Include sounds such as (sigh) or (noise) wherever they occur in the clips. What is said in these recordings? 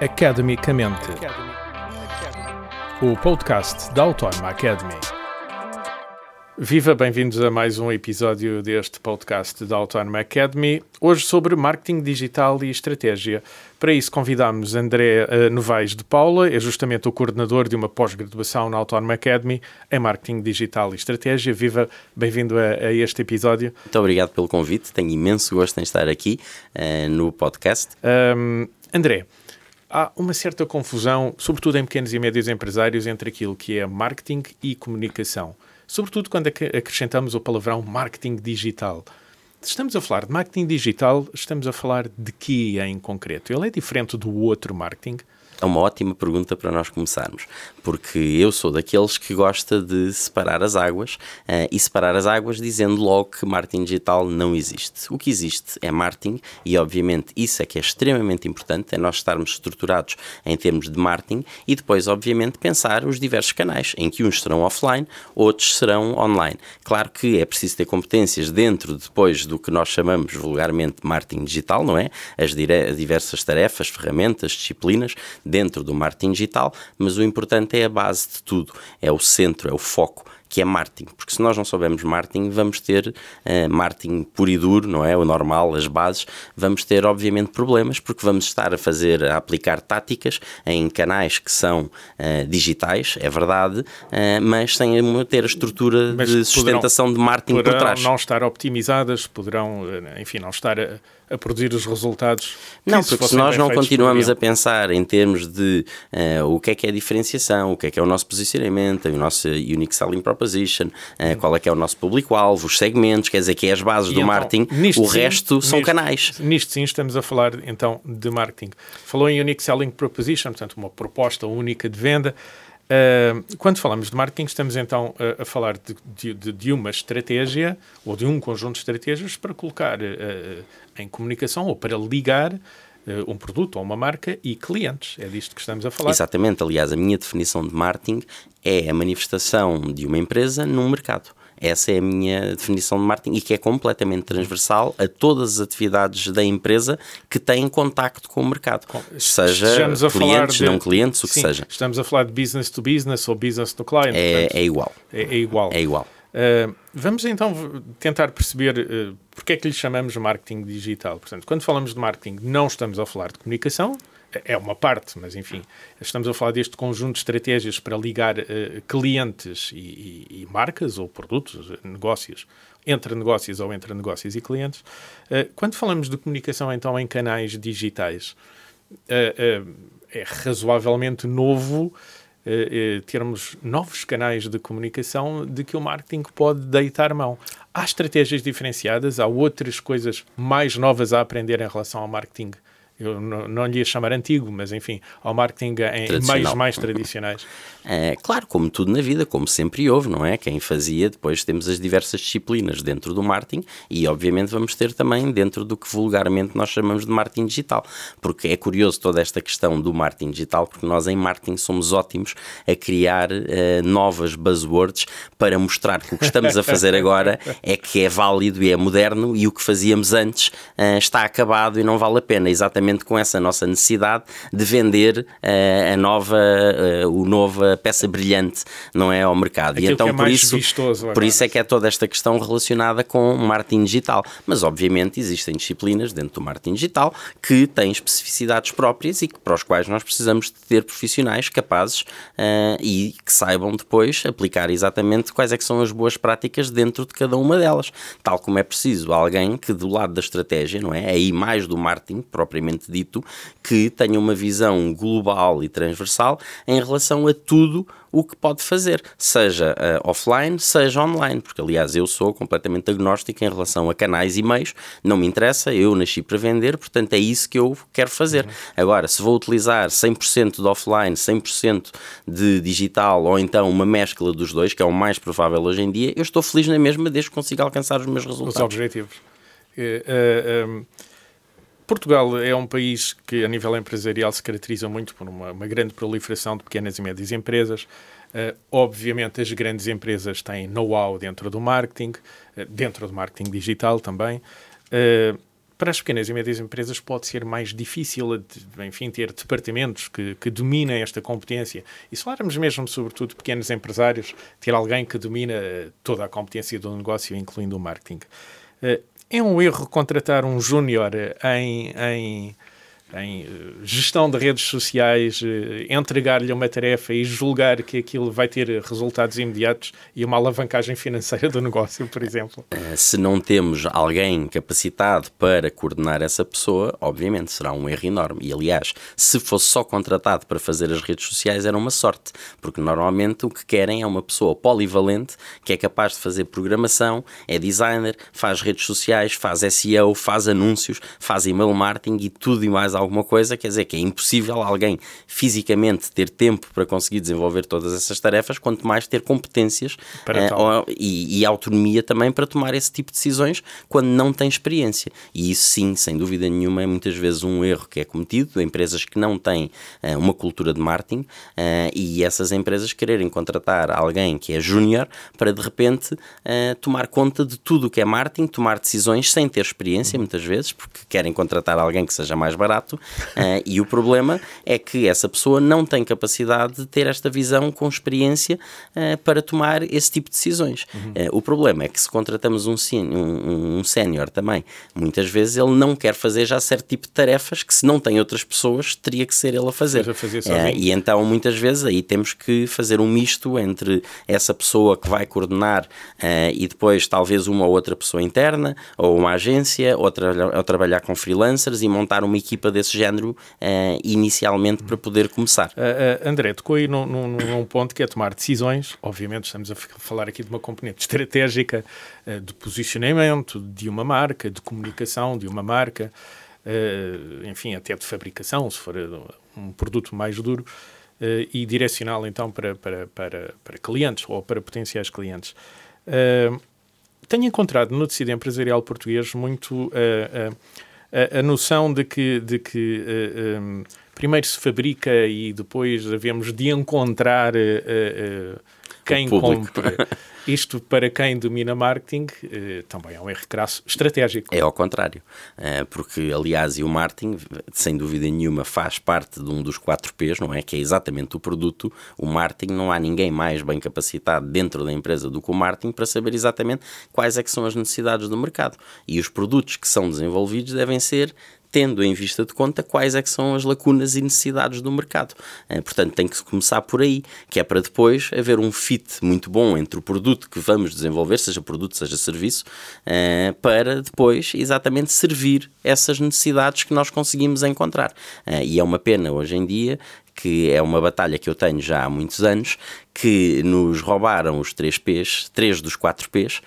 Academicamente. O podcast da Autónoma Academy. Viva, bem-vindos a mais um episódio deste podcast da Autónoma Academy. Hoje sobre marketing digital e estratégia. Para isso convidamos André uh, Novaes de Paula, é justamente o coordenador de uma pós-graduação na Autónoma Academy em marketing digital e estratégia. Viva, bem-vindo a, a, este episódio. Muito obrigado pelo convite, tenho imenso gosto em estar aqui uh, no podcast. Um, André, há uma certa confusão, sobretudo em pequenos e médios empresários, entre aquilo que é marketing e comunicação. Sobretudo quando acrescentamos o palavrão marketing digital. Se estamos a falar de marketing digital, estamos a falar de que em concreto? Ele é diferente do outro marketing? É uma ótima pergunta para nós começarmos, porque eu sou daqueles que gosta de separar as águas uh, e separar as águas dizendo logo que marketing digital não existe. O que existe é marketing e, obviamente, isso é que é extremamente importante, é nós estarmos estruturados em termos de marketing e depois, obviamente, pensar os diversos canais, em que uns serão offline, outros serão online. Claro que é preciso ter competências dentro, depois, do que nós chamamos vulgarmente marketing digital, não é? As diversas tarefas, ferramentas, disciplinas dentro do marketing digital, mas o importante é a base de tudo, é o centro, é o foco que é marketing, porque se nós não soubermos marketing, vamos ter uh, marketing puro e duro, não é? O normal, as bases, vamos ter obviamente problemas, porque vamos estar a fazer, a aplicar táticas em canais que são uh, digitais, é verdade, uh, mas sem ter a estrutura mas de sustentação poderão, de marketing por trás. não estar optimizadas, poderão, enfim, não estar a a produzir os resultados. Não, porque se nós não continuamos a pensar em termos de uh, o que é que é a diferenciação, o que é que é o nosso posicionamento, o nosso unique selling proposition, uh, qual é que é o nosso público-alvo, os segmentos, quer dizer que é as bases e do então, marketing, o sim, resto são nisto, canais. Nisto sim estamos a falar então de marketing. Falou em unique selling proposition, portanto uma proposta única de venda. Uh, quando falamos de marketing, estamos então a, a falar de, de, de, uma estratégia ou de um conjunto de estratégias para colocar uh, em comunicação ou para ligar uh, um produto ou uma marca e clientes. É disto que estamos a falar. Exatamente. Aliás, a minha definição de marketing é a manifestação de uma empresa num mercado. Essa é a minha definição de marketing e que é completamente transversal a todas as atividades da empresa que têm contacto com o mercado. Seja clientes, de, não clientes, o que sim, seja. Estamos a falar de business to business ou business to client. É, portanto, é igual. É, é, igual. É igual. Uh, vamos então tentar perceber uh, porque é que lhe chamamos marketing digital. Portanto, quando falamos de marketing, não estamos a falar de comunicação, é uma parte, mas enfim, estamos a falar deste conjunto de estratégias para ligar uh, clientes e, e, e, marcas ou produtos, negócios, entre negócios ou entre negócios e clientes. Uh, quando falamos de comunicação, então, em canais digitais, uh, é razoavelmente novo termos novos canais de comunicação de que o marketing pode deitar mão. Há estratégias diferenciadas, há outras coisas mais novas a aprender em relação ao marketing eu não, não lhe ia chamar antigo, mas enfim, ao marketing em meios mais tradicionais. É, claro, como tudo na vida, como sempre houve, não é? Quem fazia, depois temos as diversas disciplinas dentro do marketing e, obviamente, vamos ter também dentro do que vulgarmente nós chamamos de marketing digital. Porque é curioso toda esta questão do marketing digital, porque nós em marketing somos ótimos a criar uh, novas buzzwords para mostrar que o que estamos a fazer agora é que é válido e é moderno e o que fazíamos antes uh, está acabado e não vale a pena. Exatamente com essa nossa necessidade de vender uh, a nova, o novo peça brilhante, não é, ao mercado. Aquilo e então é por isso, vistoso, por isso é que é toda esta questão relacionada com marketing digital. Mas obviamente existem disciplinas dentro do marketing digital que têm especificidades próprias e que, para os quais nós precisamos de ter profissionais capazes uh, e que saibam depois aplicar exatamente quais é que são as boas práticas dentro de cada uma delas. Tal como é preciso alguém que do lado da estratégia, não é? Aí mais do marketing propriamente dito, que tenha uma visão global e transversal em relação a tudo tudo o que pode fazer, seja uh, offline, seja online, porque aliás eu sou completamente agnóstico em relação a canais e meios, não me interessa, eu nasci para vender, portanto é isso que eu quero fazer. Uhum. Agora, se vou utilizar 100% de offline, 100% de digital ou então uma mescla dos dois, que é o mais provável hoje em dia, eu estou feliz na mesma desde que consiga alcançar os meus resultados. Os objetivos. Uh, uh, um Portugal é um país que, a nível empresarial, se caracteriza muito por uma, uma grande proliferação de pequenas e médias empresas. Uh, obviamente, as grandes empresas têm know-how dentro do marketing, uh, dentro do marketing digital também. Uh, para as pequenas e médias empresas pode ser mais difícil, enfim, ter departamentos que, que dominem esta competência. E se falarmos mesmo, sobretudo, pequenos empresários, ter alguém que domina toda a competência do negócio, incluindo o marketing. É um erro contratar um júnior em, em em eh, gestão de redes sociais, eh, entregar-lhe uma tarefa e julgar que aquilo vai ter resultados imediatos e uma alavancagem financeira do negócio, por exemplo. Eh, se não temos alguém capacitado para coordenar essa pessoa, obviamente será um erro enorme. E aliás, se fosse só contratado para fazer as redes sociais, era uma sorte, porque normalmente o que querem é uma pessoa polivalente que é capaz de fazer programação, é designer, faz redes sociais, faz SEO, faz anúncios, faz email marketing e tudo e mais coisa, quer dizer que é impossível alguém fisicamente ter tempo para conseguir desenvolver todas essas tarefas, quanto mais ter competências uh, e, e, autonomia também para tomar esse tipo de decisões quando não tem experiência. E isso sim, sem dúvida nenhuma, é muitas vezes um erro que é cometido, empresas que não têm uh, uma cultura de marketing uh, e essas empresas quererem contratar alguém que é júnior para de repente tomar conta de tudo o que é marketing, tomar decisões sem ter experiência, muitas vezes, porque querem contratar alguém que seja mais barato uh, e o problema é que essa pessoa não tem capacidade de ter esta visão com experiência uh, para tomar esse tipo de decisões. Uhum. Uh, o problema é que se contratamos um, um, um sénior também, muitas vezes ele não quer fazer já certo tipo de tarefas que se não tem outras pessoas teria que ser ele a fazer. Fazer e então muitas vezes aí temos que fazer um misto entre essa pessoa que vai coordenar e depois talvez uma ou outra pessoa interna ou uma agência ou, tra ou trabalhar com freelancers e montar uma equipa desse género uh, inicialmente para poder começar. Uh, uh, André, tocou aí num, num, num, ponto que é tomar decisões. Obviamente, estamos a falar aqui de uma componente estratégica de posicionamento de uma marca, de comunicação de uma marca, enfim, até de fabricação, se for um produto mais duro. Uh, e direcioná-lo então para, para, para, para clientes ou para potenciais clientes. Uh, tenho encontrado no tecido empresarial português muito uh, a, a noção de que, de que uh, eh, um, eh, primeiro se fabrica e depois havemos de encontrar uh, quem compra. Isto, para quem domina marketing, eh, também é um erro crasso estratégico. É ao contrário, eh, porque, aliás, e o marketing, sem dúvida nenhuma, faz parte de um dos quatro P's, não é? Que é exatamente o produto. O marketing, não há ninguém mais bem capacitado dentro da empresa do que o marketing para saber exatamente quais é que são as necessidades do mercado. E os produtos que são desenvolvidos devem ser tendo em vista de conta quais é que são as lacunas e necessidades do mercado. Eh, portanto, tem que começar por aí, que é para depois haver um fit muito bom entre o produto que vamos desenvolver, seja produto, seja serviço, eh, para depois exatamente servir essas necessidades que nós conseguimos encontrar. Eh, e é uma pena hoje em dia que é uma batalha que eu tenho já há muitos anos, que nos roubaram os três P's, três dos quatro P's.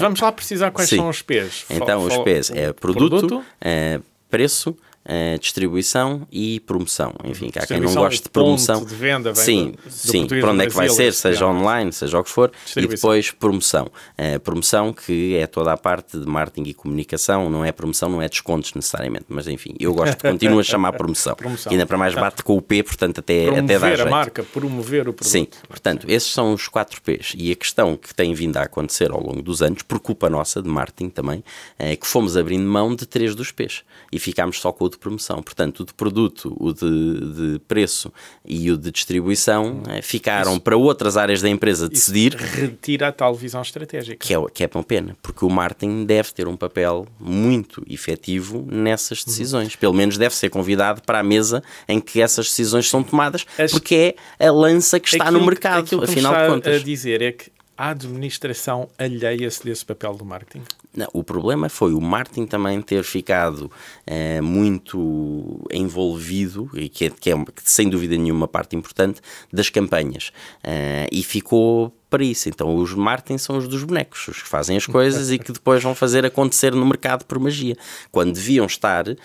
Vamos lá precisar quais sim. são os P's. Então, os P's é produto, produto? Uh, preço, uh, distribuição e promoção. Enfim, há quem não goste de promoção. De venda, sim, do, sim. para onde é que vai ser, seja online, seja o que for, e depois promoção. Uh, promoção que é toda a parte de marketing e comunicação, não é promoção, não é descontos necessariamente, mas enfim, eu gosto de continuar a chamar promoção. (laughs) promoção. E ainda para mais bate com o P, portanto até, promover até dá jeito. a marca, promover o produto. Sim, portanto, esses são os quatro P's. E a questão que tem vindo a acontecer ao longo dos anos, por culpa nossa, de marketing também, é que fomos abrindo mão de três dos P's e ficámos só com o de promoção. Portanto, o de produto, o de, de preço e o de distribuição eh, ficaram Isso. para outras áreas da empresa decidir. Retira a tal visão estratégica. Que é, que é uma pena, porque o marketing deve ter um papel muito efetivo nessas decisões. Uhum. Pelo menos deve ser convidado para a mesa em que essas decisões são tomadas, As... porque é a lança que está aquilo, no mercado, afinal de contas. a dizer é que a administração alheia-se desse papel do marketing? Não, o problema foi o marketing também ter ficado uh, muito envolvido, e que é, que é, sem dúvida nenhuma parte importante, das campanhas. Uh, e ficou para isso. Então os marketing são os dos bonecos, os que fazem as coisas e que depois vão fazer acontecer no mercado por magia. Quando deviam estar, uh,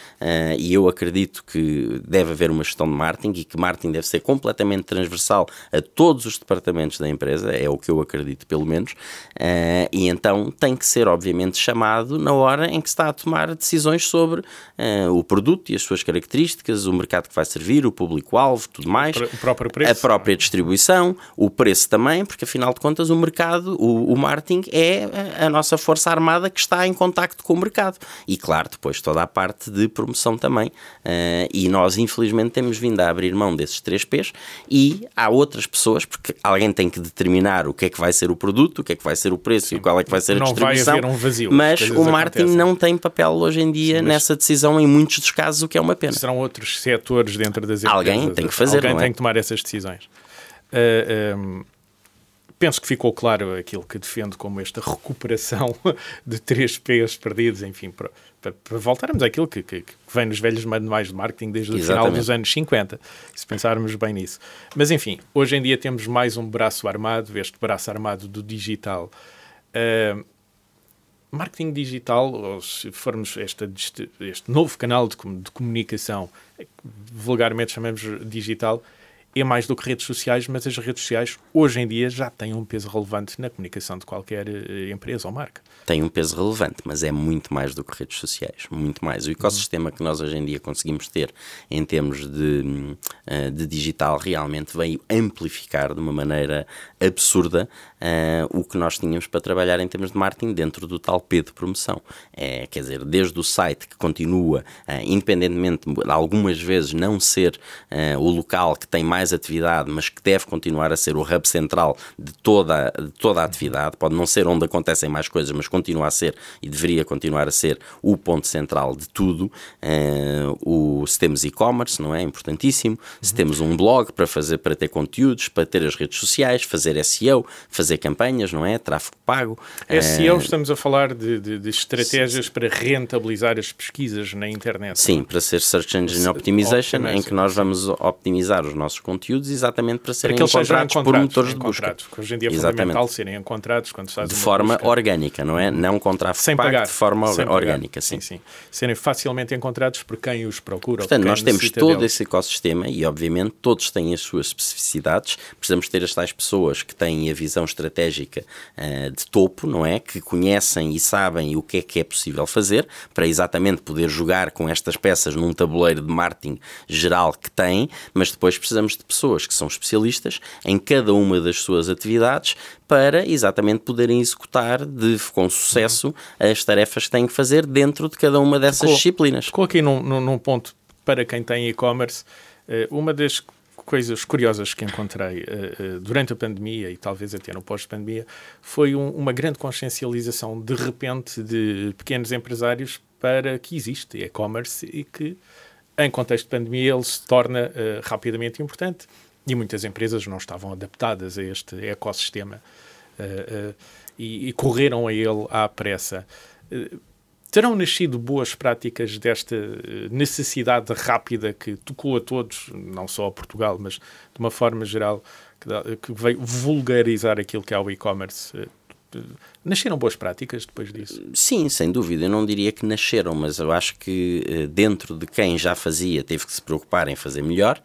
e eu acredito que deve haver uma gestão de marketing e que marketing deve ser completamente transversal a todos os departamentos da empresa, é o que eu acredito pelo menos, uh, e então tem que ser obviamente chamado na hora em que está a tomar decisões sobre uh, o produto e as suas características, o mercado que vai servir, o público-alvo, tudo mais, o próprio preço, a própria distribuição, o preço também, porque afinal de contas, o mercado, o, o marketing é a, a nossa força armada que está em contacto com o mercado. E claro, depois toda a parte de promoção também. Uh, e nós, infelizmente, temos vindo a abrir mão desses três P's e há outras pessoas, porque alguém tem que determinar o que é que vai ser o produto, o que é que vai ser o preço Sim. e qual é que vai ser a não distribuição. Vai haver um vazio, mas o marketing acontecem. não tem papel hoje em dia Sim, nessa decisão em muitos dos casos, o que é uma pena. Serão outros setores dentro das empresas. Alguém tem que fazer, Alguém é? tem que tomar essas decisões. Uh, um, penso que ficou claro aquilo que defendo como esta recuperação (laughs) de três P's perdidos, enfim, para, para, para voltarmos àquilo que, que, que, vem nos velhos manuais de marketing desde o Exatamente. final dos anos 50, se pensarmos bem nisso. Mas, enfim, hoje em dia temos mais um braço armado, este braço armado do digital. Uh, marketing digital, ou se formos esta, este, este novo canal de, de comunicação, vulgarmente chamamos digital, é mais do que redes sociais, mas as redes sociais hoje em dia já têm um peso relevante na comunicação de qualquer uh, empresa ou marca. Tem um peso relevante, mas é muito mais do que redes sociais, muito mais. O ecossistema que nós hoje em dia conseguimos ter em termos de, uh, de digital realmente veio amplificar de uma maneira absurda uh, o que nós tínhamos para trabalhar em termos de marketing dentro do tal P de promoção. É, quer dizer, desde o site que continua, independentemente de algumas vezes não ser o local que tem mais mais atividade, mas que deve continuar a ser o hub central de toda, de toda a atividade. Pode não ser onde acontecem mais coisas, mas continua a ser e deveria continuar a ser o ponto central de tudo. Uh, o, se temos e-commerce, não é? Importantíssimo. Se uhum. temos um blog para fazer, para ter conteúdos, para ter as redes sociais, fazer SEO, fazer campanhas, não é? Tráfego pago. SEO, uh, estamos a falar de, de, de estratégias para rentabilizar as pesquisas na internet. Sim, para ser Search Engine Optimization, em que nós vamos optimizar os nossos conteúdos conteúdos exatamente para serem para encontrados, por motores de busca. Hoje em dia é exatamente. fundamental serem encontrados quando se faz De forma busca. orgânica, não é? Não contra Sem pagar. de forma Sem orgânica, sim. sim. sim. Serem facilmente encontrados por quem os procura. Portanto, nós temos todo esse ecossistema e, obviamente, todos têm as suas especificidades. Precisamos ter as tais pessoas que têm a visão estratégica uh, de topo, não é? Que conhecem e sabem o que é que é possível fazer para exatamente poder jogar com estas peças num tabuleiro de marketing geral que têm, mas depois precisamos de pessoas que são especialistas em cada uma das suas atividades para exatamente poderem executar de, com sucesso as tarefas que têm que fazer dentro de cada uma dessas disciplinas. Ficou aqui num, num, ponto para quem tem e-commerce, eh, uma das coisas curiosas que encontrei uh, uh, durante a pandemia e talvez até no pós-pandemia foi um, uma grande consciencialização de repente de pequenos empresários para que existe e-commerce e que em contexto de pandemia, ele se torna uh, rapidamente importante e muitas empresas não estavam adaptadas a este ecossistema uh, uh, e, e, correram a ele à pressa. terão nascido boas práticas desta necessidade rápida que tocou a todos, não só a Portugal, mas de uma forma geral, que, que veio vulgarizar aquilo que é o e-commerce Nasceram boas práticas depois disso? Sim, sem dúvida. Eu não diria que nasceram, mas eu acho que eh, dentro de quem já fazia teve que se preocupar em fazer melhor,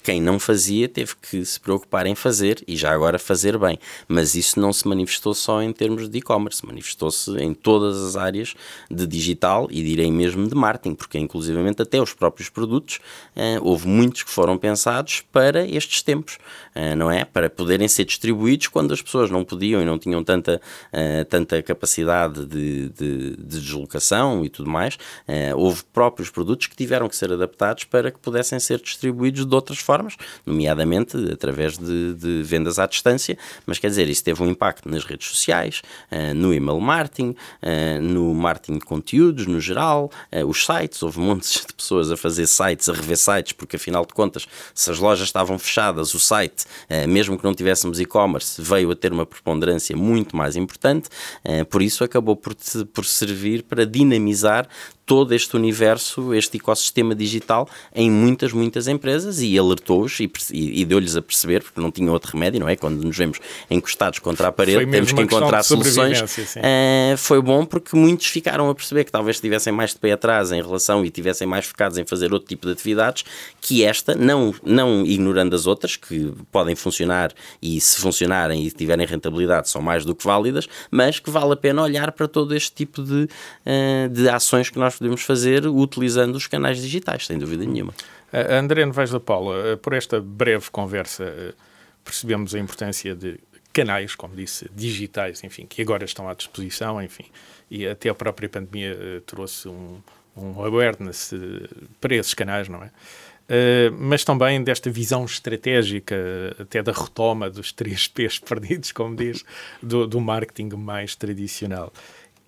quem não fazia teve que se preocupar em fazer e já agora fazer bem. Mas isso não se manifestou só em termos de e-commerce, manifestou-se em todas as áreas de digital e direi mesmo de marketing, porque inclusivamente até os próprios produtos, eh, houve muitos que foram pensados para estes tempos, eh, não é? Para poderem ser distribuídos quando as pessoas não podiam e não tinham tanta, eh, tanta capacidade de, de, de deslocação e tudo mais. Eh, houve próprios produtos que tiveram que ser adaptados para que pudessem ser distribuídos de outras formas, nomeadamente através de, de, vendas à distância, mas quer dizer, isso teve um impacto nas redes sociais, uh, no email marketing, uh, no marketing de conteúdos no geral, uh, os sites, houve montes de pessoas a fazer sites, a rever sites, porque afinal de contas, se as lojas estavam fechadas, o site, mesmo que não tivéssemos e-commerce, veio a ter uma preponderância muito mais importante, por isso acabou por, por servir para dinamizar todo este universo, este ecossistema digital em muitas, muitas empresas e alertou-os e, e deu-lhes a perceber, porque não tinha outro remédio, não é? Quando nos vemos encostados contra a parede, temos que encontrar soluções. Uh, foi bom porque muitos ficaram a perceber que talvez estivessem mais de pé atrás em relação e tivessem mais focados em fazer outro tipo de atividades que esta, não, não ignorando as outras, que podem funcionar e se funcionarem e tiverem rentabilidade são mais do que válidas, mas que vale a pena olhar para todo este tipo de, uh, de ações que nós nós podemos fazer utilizando os canais digitais, sem dúvida nenhuma. Uh, André Novaes da Paula, uh, por esta breve conversa, uh, percebemos a importância de canais, como disse, digitais, enfim, que agora estão à disposição, enfim, e até a própria pandemia trouxe um, um awareness para esses canais, não é? Uh, mas também desta visão estratégica, até da retoma dos três (laughs) P's perdidos, como diz, do, do marketing mais tradicional.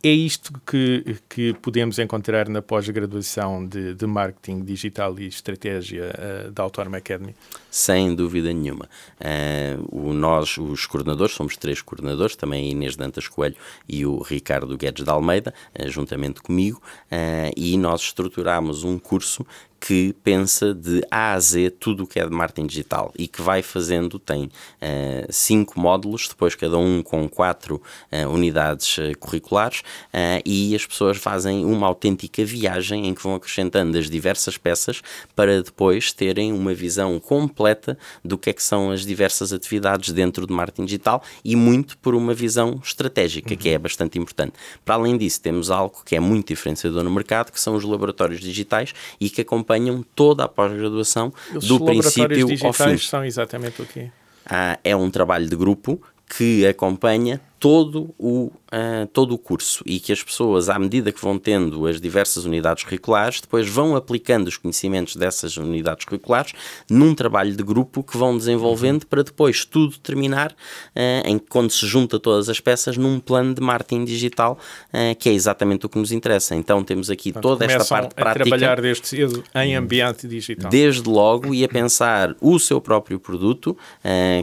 É isto que, que podemos encontrar na pós-graduação de, de, Marketing Digital e Estratégia uh, da Autónoma Academy? Sem dúvida nenhuma. Uh, o, nós, os coordenadores, somos três coordenadores, também a Inês Dantas Coelho e o Ricardo Guedes de Almeida, uh, juntamente comigo, e nós estruturamos um curso que pensa de A a Z tudo o que é de marketing digital e que vai fazendo, tem uh, cinco módulos, depois cada um com quatro uh, unidades uh, curriculares e as pessoas fazem uma autêntica viagem em que vão acrescentando as diversas peças para depois terem uma visão completa do que é que são as diversas atividades dentro do marketing digital e muito por uma visão estratégica, uhum. que é bastante importante. Para além disso, temos algo que é muito diferenciador no mercado, que são os laboratórios digitais e que acompanham acompanham toda a pós-graduação do princípio ao fim. são exatamente o quê? Ah, é um trabalho de grupo que acompanha todo o, uh, todo o curso e que as pessoas, à medida que vão tendo as diversas unidades curriculares, depois vão aplicando os conhecimentos dessas unidades curriculares num trabalho de grupo que vão desenvolvendo uhum. para depois tudo terminar uh, em quando se junta todas as peças num plano de marketing digital uh, que é exatamente o que nos interessa. Então temos aqui Portanto, toda esta parte a prática. trabalhar desde cedo em ambiente digital. Desde logo e a pensar o seu próprio produto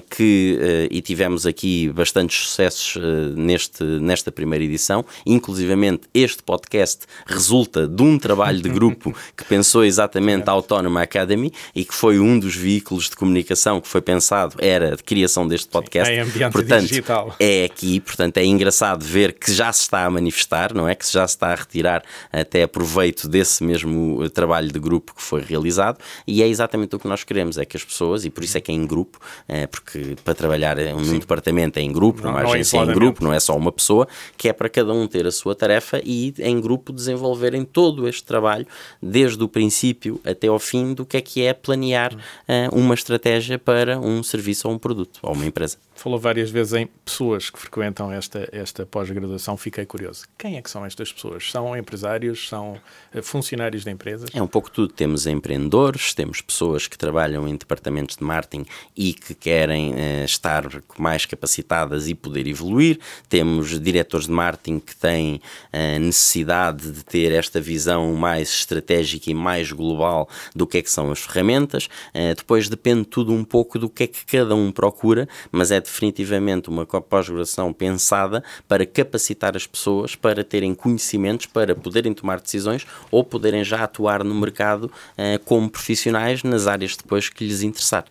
que e tivemos aqui bastantes sucessos neste, nesta primeira edição. Inclusivamente, este podcast resulta de um trabalho de grupo (laughs) que pensou exatamente a Autónoma Academy e que foi um dos veículos de comunicação que foi pensado, era de criação deste podcast. Sim, em ambiente portanto, digital. É aqui, portanto, é engraçado ver que já se está a manifestar, não é? Que já se está a retirar até proveito desse mesmo trabalho de grupo que foi realizado e é exatamente o que nós queremos, é que as pessoas, e por isso é que é em grupo, é, porque para trabalhar num departamento é em grupo, numa agência é em grupo, não é só uma pessoa, que é para cada um ter a sua tarefa e em grupo desenvolverem todo este trabalho, desde o princípio até ao fim, do que é que é planear uh, uma estratégia para um serviço ou um produto ou uma empresa. Falou várias vezes em pessoas que frequentam esta, esta pós-graduação, fiquei curioso. Quem é que são estas pessoas? São empresários? São eh, funcionários de empresas? É um pouco tudo. Temos empreendedores, temos pessoas que trabalham em departamentos de marketing e que querem uh, estar mais capacitadas e poder evoluir, temos diretores de marketing que têm a eh, necessidade de ter esta visão mais estratégica e mais global do que é que são as ferramentas. Eh, depois depende tudo um pouco do que é que cada um procura, mas é definitivamente uma pós-graduação pensada para capacitar as pessoas para terem conhecimentos, para poderem tomar decisões ou poderem já atuar no mercado eh, como profissionais nas áreas depois que lhes interessar.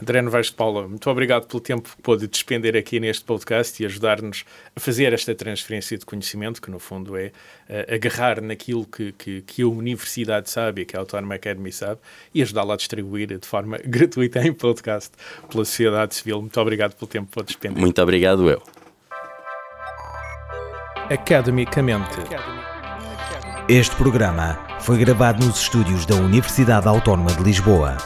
André Novaes de Paula, muito obrigado pelo tempo que pôde despender aqui neste podcast e ajudar-nos a fazer esta transferência de conhecimento, que no fundo é uh, agarrar naquilo que, que, que, a Universidade sabe e que a Autónoma Academy sabe e ajudá-la a distribuir de forma (laughs) gratuita em podcast pela sociedade civil. Muito obrigado pelo tempo que pôde despender. Muito obrigado eu. Academicamente. Este programa foi gravado nos estúdios da Universidade Autónoma de Lisboa.